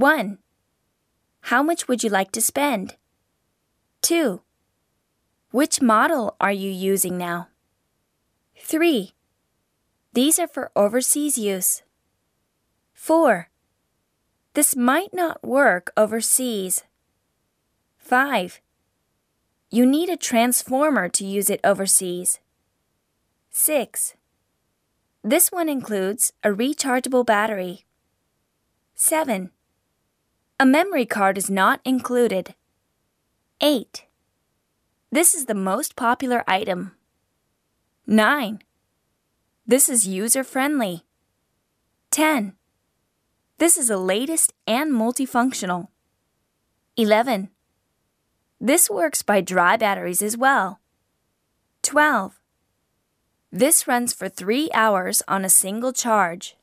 1. How much would you like to spend? 2. Which model are you using now? 3. These are for overseas use. 4. This might not work overseas. 5. You need a transformer to use it overseas. 6. This one includes a rechargeable battery. 7. A memory card is not included. 8. This is the most popular item. 9. This is user friendly. 10. This is the latest and multifunctional. 11. This works by dry batteries as well. 12. This runs for 3 hours on a single charge.